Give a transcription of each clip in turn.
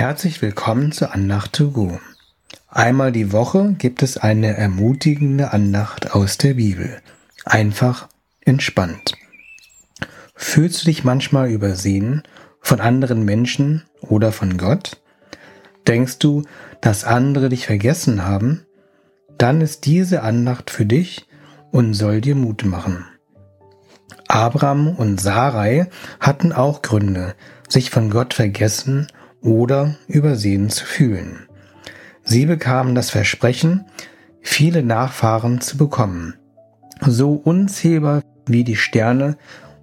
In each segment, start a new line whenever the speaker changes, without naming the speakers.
Herzlich willkommen zu Andacht to go. Einmal die Woche gibt es eine ermutigende Andacht aus der Bibel. Einfach entspannt. Fühlst du dich manchmal übersehen von anderen Menschen oder von Gott? Denkst du, dass andere dich vergessen haben? Dann ist diese Andacht für dich und soll dir Mut machen. Abraham und Sarai hatten auch Gründe, sich von Gott vergessen oder übersehen zu fühlen. Sie bekamen das Versprechen, viele Nachfahren zu bekommen, so unzählbar wie die Sterne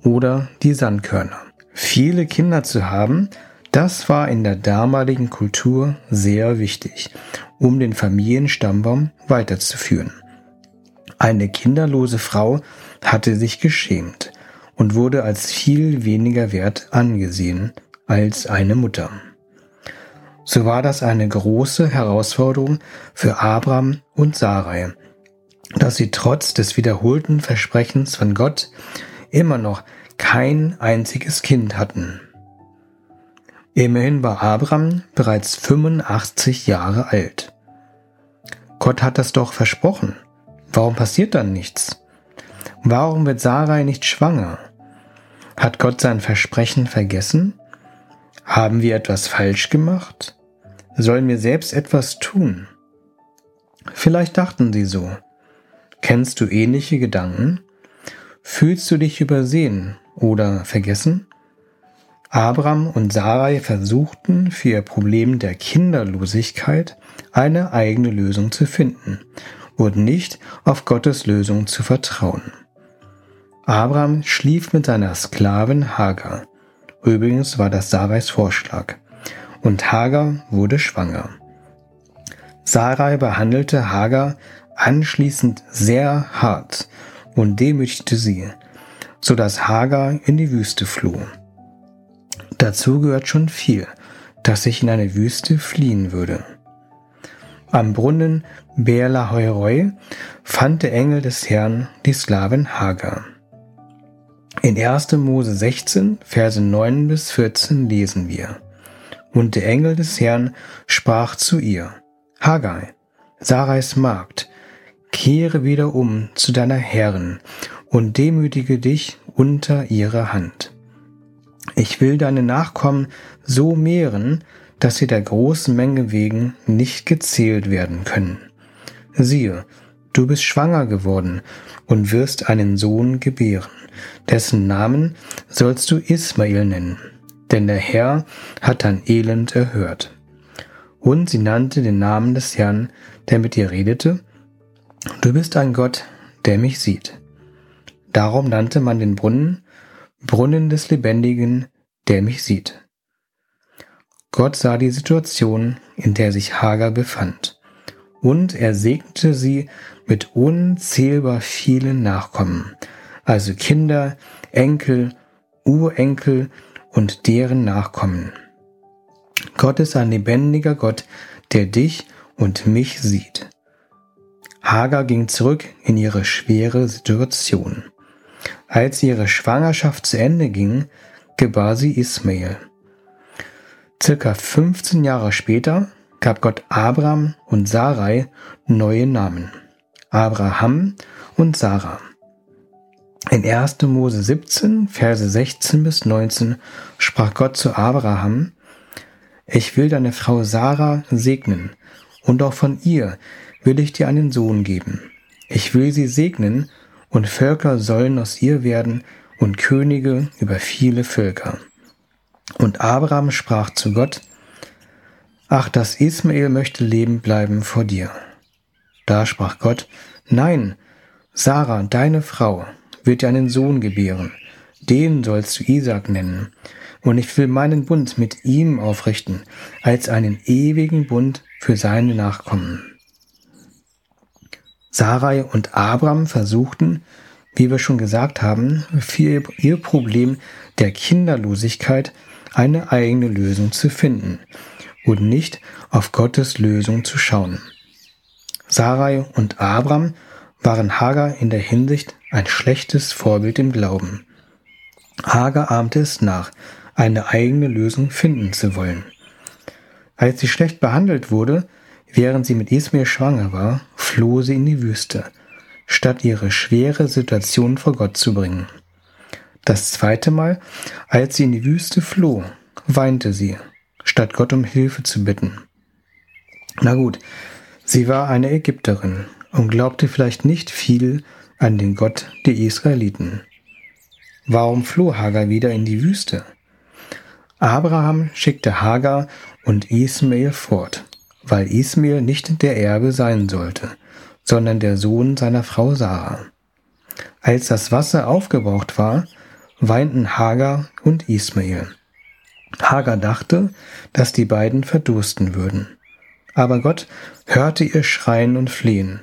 oder die Sandkörner. Viele Kinder zu haben, das war in der damaligen Kultur sehr wichtig, um den Familienstammbaum weiterzuführen. Eine kinderlose Frau hatte sich geschämt und wurde als viel weniger wert angesehen als eine Mutter. So war das eine große Herausforderung für Abraham und Sarai, dass sie trotz des wiederholten Versprechens von Gott immer noch kein einziges Kind hatten. Immerhin war Abraham bereits 85 Jahre alt. Gott hat das doch versprochen. Warum passiert dann nichts? Warum wird Sarai nicht schwanger? Hat Gott sein Versprechen vergessen? Haben wir etwas falsch gemacht? Sollen wir selbst etwas tun? Vielleicht dachten sie so. Kennst du ähnliche Gedanken? Fühlst du dich übersehen oder vergessen? Abraham und Sarai versuchten für ihr Problem der Kinderlosigkeit eine eigene Lösung zu finden und nicht auf Gottes Lösung zu vertrauen. Abraham schlief mit seiner Sklavin Hagar. Übrigens war das Sarais Vorschlag. Und Hagar wurde schwanger. Sarai behandelte Hagar anschließend sehr hart und demütigte sie, so dass Hagar in die Wüste floh. Dazu gehört schon viel, dass ich in eine Wüste fliehen würde. Am Brunnen Beerla Heuroi fand der Engel des Herrn die Sklavin Hagar. In 1. Mose 16, Verse 9 bis 14 lesen wir. Und der Engel des Herrn sprach zu ihr, Hagar, Sarais Magd, kehre wieder um zu deiner Herrin und demütige dich unter ihre Hand. Ich will deine Nachkommen so mehren, dass sie der großen Menge wegen nicht gezählt werden können. Siehe, du bist schwanger geworden und wirst einen Sohn gebären, dessen Namen sollst du Ismael nennen, denn der Herr hat dein Elend erhört. Und sie nannte den Namen des Herrn, der mit ihr redete, Du bist ein Gott, der mich sieht. Darum nannte man den Brunnen Brunnen des Lebendigen, der mich sieht. Gott sah die Situation, in der sich Hagar befand, und er segnete sie mit unzählbar vielen Nachkommen, also Kinder, Enkel, Urenkel und deren Nachkommen. Gott ist ein lebendiger Gott, der dich und mich sieht. Hagar ging zurück in ihre schwere Situation. Als ihre Schwangerschaft zu Ende ging, gebar sie Ismael. Circa 15 Jahre später gab Gott Abraham und Sarai neue Namen. Abraham und Sarah. In 1. Mose 17, Verse 16 bis 19 sprach Gott zu Abraham, Ich will deine Frau Sarah segnen, und auch von ihr will ich dir einen Sohn geben. Ich will sie segnen und Völker sollen aus ihr werden und Könige über viele Völker. Und Abraham sprach zu Gott, Ach, dass Ismael möchte leben bleiben vor dir. Da sprach Gott, Nein, Sarah, deine Frau, wird dir einen Sohn gebären, den sollst du Isaac nennen, und ich will meinen Bund mit ihm aufrichten, als einen ewigen Bund für seine Nachkommen. Sarai und Abram versuchten, wie wir schon gesagt haben, für ihr Problem der Kinderlosigkeit eine eigene Lösung zu finden und nicht auf Gottes Lösung zu schauen. Sarai und Abram waren Hagar in der Hinsicht ein schlechtes Vorbild im Glauben. Hagar ahmte es nach, eine eigene Lösung finden zu wollen. Als sie schlecht behandelt wurde, während sie mit Ismael schwanger war, floh sie in die Wüste, statt ihre schwere Situation vor Gott zu bringen. Das zweite Mal, als sie in die Wüste floh, weinte sie, statt Gott um Hilfe zu bitten. Na gut, sie war eine Ägypterin und glaubte vielleicht nicht viel an den Gott der Israeliten. Warum floh Hagar wieder in die Wüste? Abraham schickte Hagar und Ismael fort, weil Ismael nicht der Erbe sein sollte, sondern der Sohn seiner Frau Sarah. Als das Wasser aufgebraucht war, weinten Hagar und Ismael. Hagar dachte, dass die beiden verdursten würden. Aber Gott hörte ihr Schreien und Flehen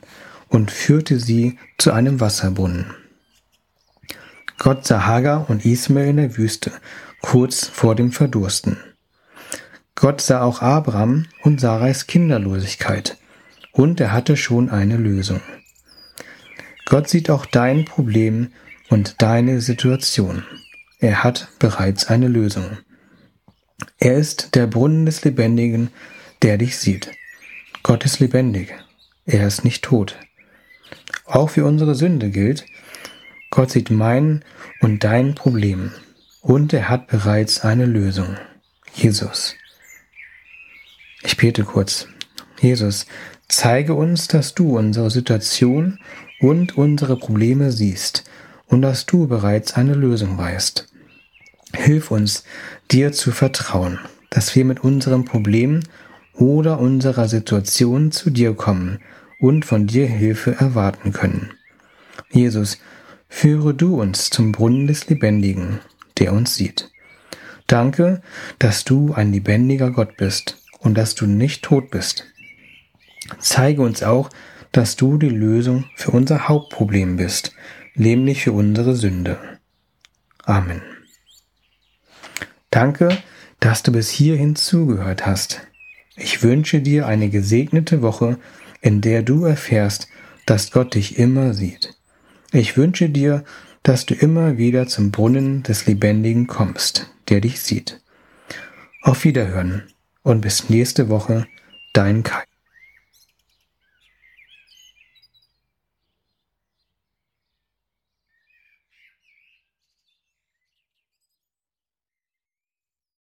und führte sie zu einem Wasserbrunnen. Gott sah Hagar und Ismael in der Wüste, kurz vor dem Verdursten. Gott sah auch Abraham und Sarais Kinderlosigkeit, und er hatte schon eine Lösung. Gott sieht auch dein Problem und deine Situation. Er hat bereits eine Lösung. Er ist der Brunnen des Lebendigen, der dich sieht. Gott ist lebendig. Er ist nicht tot. Auch für unsere Sünde gilt, Gott sieht mein und dein Problem und er hat bereits eine Lösung. Jesus. Ich bete kurz. Jesus, zeige uns, dass du unsere Situation und unsere Probleme siehst und dass du bereits eine Lösung weißt. Hilf uns, dir zu vertrauen, dass wir mit unserem Problem oder unserer Situation zu dir kommen und von dir Hilfe erwarten können. Jesus, führe du uns zum Brunnen des Lebendigen, der uns sieht. Danke, dass du ein lebendiger Gott bist und dass du nicht tot bist. Zeige uns auch, dass du die Lösung für unser Hauptproblem bist, nämlich für unsere Sünde. Amen. Danke, dass du bis hierhin zugehört hast. Ich wünsche dir eine gesegnete Woche, in der du erfährst, dass Gott dich immer sieht. Ich wünsche dir, dass du immer wieder zum Brunnen des Lebendigen kommst, der dich sieht. Auf Wiederhören und bis nächste Woche, dein Kai.